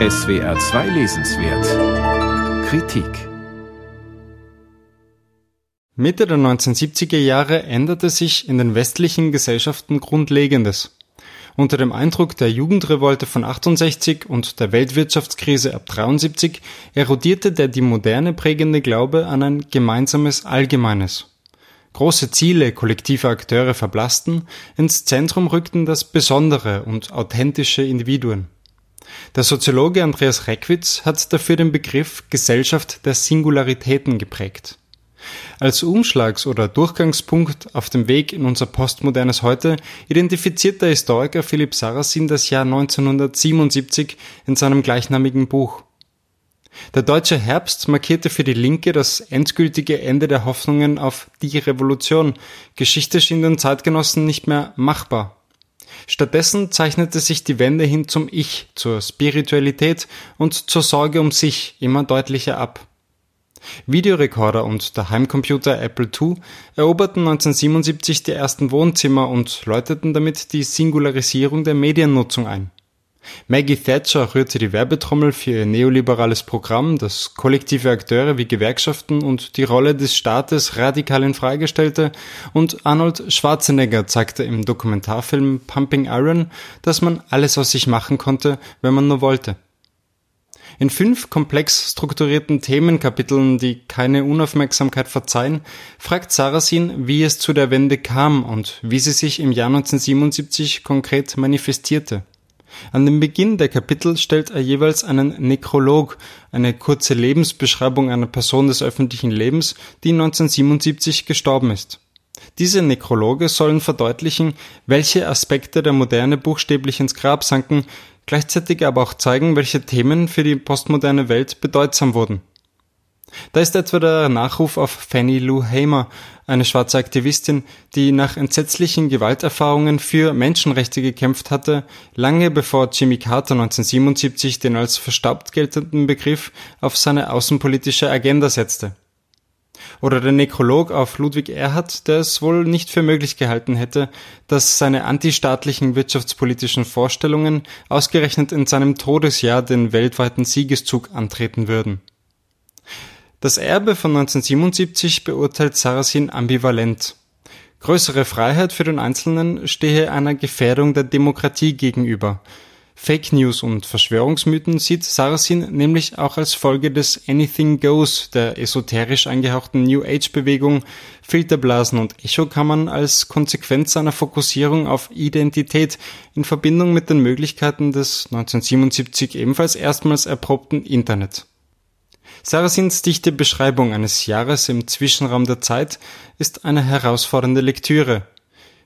SWR 2 Lesenswert Kritik Mitte der 1970er Jahre änderte sich in den westlichen Gesellschaften Grundlegendes. Unter dem Eindruck der Jugendrevolte von 68 und der Weltwirtschaftskrise ab 73 erodierte der die Moderne prägende Glaube an ein gemeinsames Allgemeines. Große Ziele kollektiver Akteure verblassten, ins Zentrum rückten das Besondere und authentische Individuen. Der Soziologe Andreas Reckwitz hat dafür den Begriff Gesellschaft der Singularitäten geprägt. Als Umschlags- oder Durchgangspunkt auf dem Weg in unser postmodernes Heute identifiziert der Historiker Philipp Sarrazin das Jahr 1977 in seinem gleichnamigen Buch. Der deutsche Herbst markierte für die Linke das endgültige Ende der Hoffnungen auf die Revolution. Geschichte schien den Zeitgenossen nicht mehr machbar. Stattdessen zeichnete sich die Wende hin zum Ich, zur Spiritualität und zur Sorge um sich immer deutlicher ab. Videorekorder und der Heimcomputer Apple II eroberten 1977 die ersten Wohnzimmer und läuteten damit die Singularisierung der Mediennutzung ein. Maggie Thatcher rührte die Werbetrommel für ihr neoliberales Programm, das kollektive Akteure wie Gewerkschaften und die Rolle des Staates radikal in Frage stellte, und Arnold Schwarzenegger zeigte im Dokumentarfilm Pumping Iron, dass man alles aus sich machen konnte, wenn man nur wollte. In fünf komplex strukturierten Themenkapiteln, die keine Unaufmerksamkeit verzeihen, fragt Sarasin, wie es zu der Wende kam und wie sie sich im Jahr 1977 konkret manifestierte. An dem Beginn der Kapitel stellt er jeweils einen Nekrolog, eine kurze Lebensbeschreibung einer Person des öffentlichen Lebens, die 1977 gestorben ist. Diese Nekrologe sollen verdeutlichen, welche Aspekte der Moderne buchstäblich ins Grab sanken, gleichzeitig aber auch zeigen, welche Themen für die postmoderne Welt bedeutsam wurden. Da ist etwa der Nachruf auf Fanny Lou Hamer, eine schwarze Aktivistin, die nach entsetzlichen Gewalterfahrungen für Menschenrechte gekämpft hatte, lange bevor Jimmy Carter 1977 den als verstaubt geltenden Begriff auf seine außenpolitische Agenda setzte. Oder der Nekrolog auf Ludwig Erhard, der es wohl nicht für möglich gehalten hätte, dass seine antistaatlichen wirtschaftspolitischen Vorstellungen ausgerechnet in seinem Todesjahr den weltweiten Siegeszug antreten würden. Das Erbe von 1977 beurteilt Sarasin ambivalent. Größere Freiheit für den Einzelnen stehe einer Gefährdung der Demokratie gegenüber, Fake News und Verschwörungsmythen sieht Sarrazin nämlich auch als Folge des Anything Goes der esoterisch angehauchten New Age Bewegung, Filterblasen und Echokammern als Konsequenz seiner Fokussierung auf Identität in Verbindung mit den Möglichkeiten des 1977 ebenfalls erstmals erprobten Internet. Sarrazins dichte Beschreibung eines Jahres im Zwischenraum der Zeit ist eine herausfordernde Lektüre,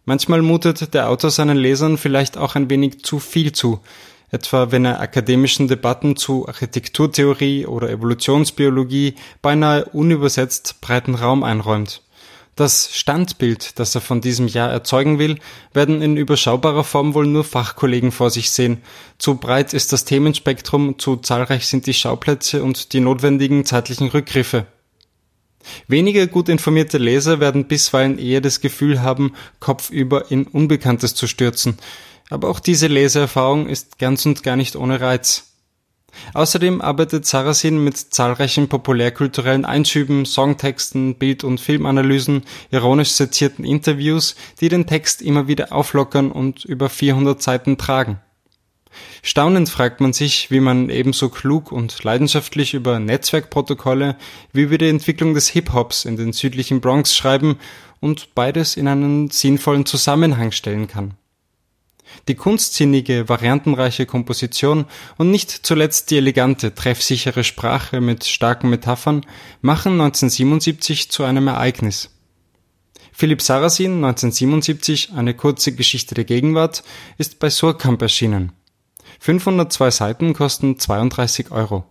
Manchmal mutet der Autor seinen Lesern vielleicht auch ein wenig zu viel zu, etwa wenn er akademischen Debatten zu Architekturtheorie oder Evolutionsbiologie beinahe unübersetzt breiten Raum einräumt. Das Standbild, das er von diesem Jahr erzeugen will, werden in überschaubarer Form wohl nur Fachkollegen vor sich sehen. Zu breit ist das Themenspektrum, zu zahlreich sind die Schauplätze und die notwendigen zeitlichen Rückgriffe. Weniger gut informierte Leser werden bisweilen eher das Gefühl haben, kopfüber in Unbekanntes zu stürzen. Aber auch diese Leseerfahrung ist ganz und gar nicht ohne Reiz. Außerdem arbeitet Sarasin mit zahlreichen populärkulturellen Einschüben, Songtexten, Bild- und Filmanalysen, ironisch sezierten Interviews, die den Text immer wieder auflockern und über 400 Seiten tragen. Staunend fragt man sich, wie man ebenso klug und leidenschaftlich über Netzwerkprotokolle wie über die Entwicklung des Hip-Hops in den südlichen Bronx schreiben und beides in einen sinnvollen Zusammenhang stellen kann. Die kunstsinnige, variantenreiche Komposition und nicht zuletzt die elegante, treffsichere Sprache mit starken Metaphern machen 1977 zu einem Ereignis. Philipp Sarrazin, 1977, eine kurze Geschichte der Gegenwart, ist bei Surkamp erschienen. 502 Seiten kosten 32 Euro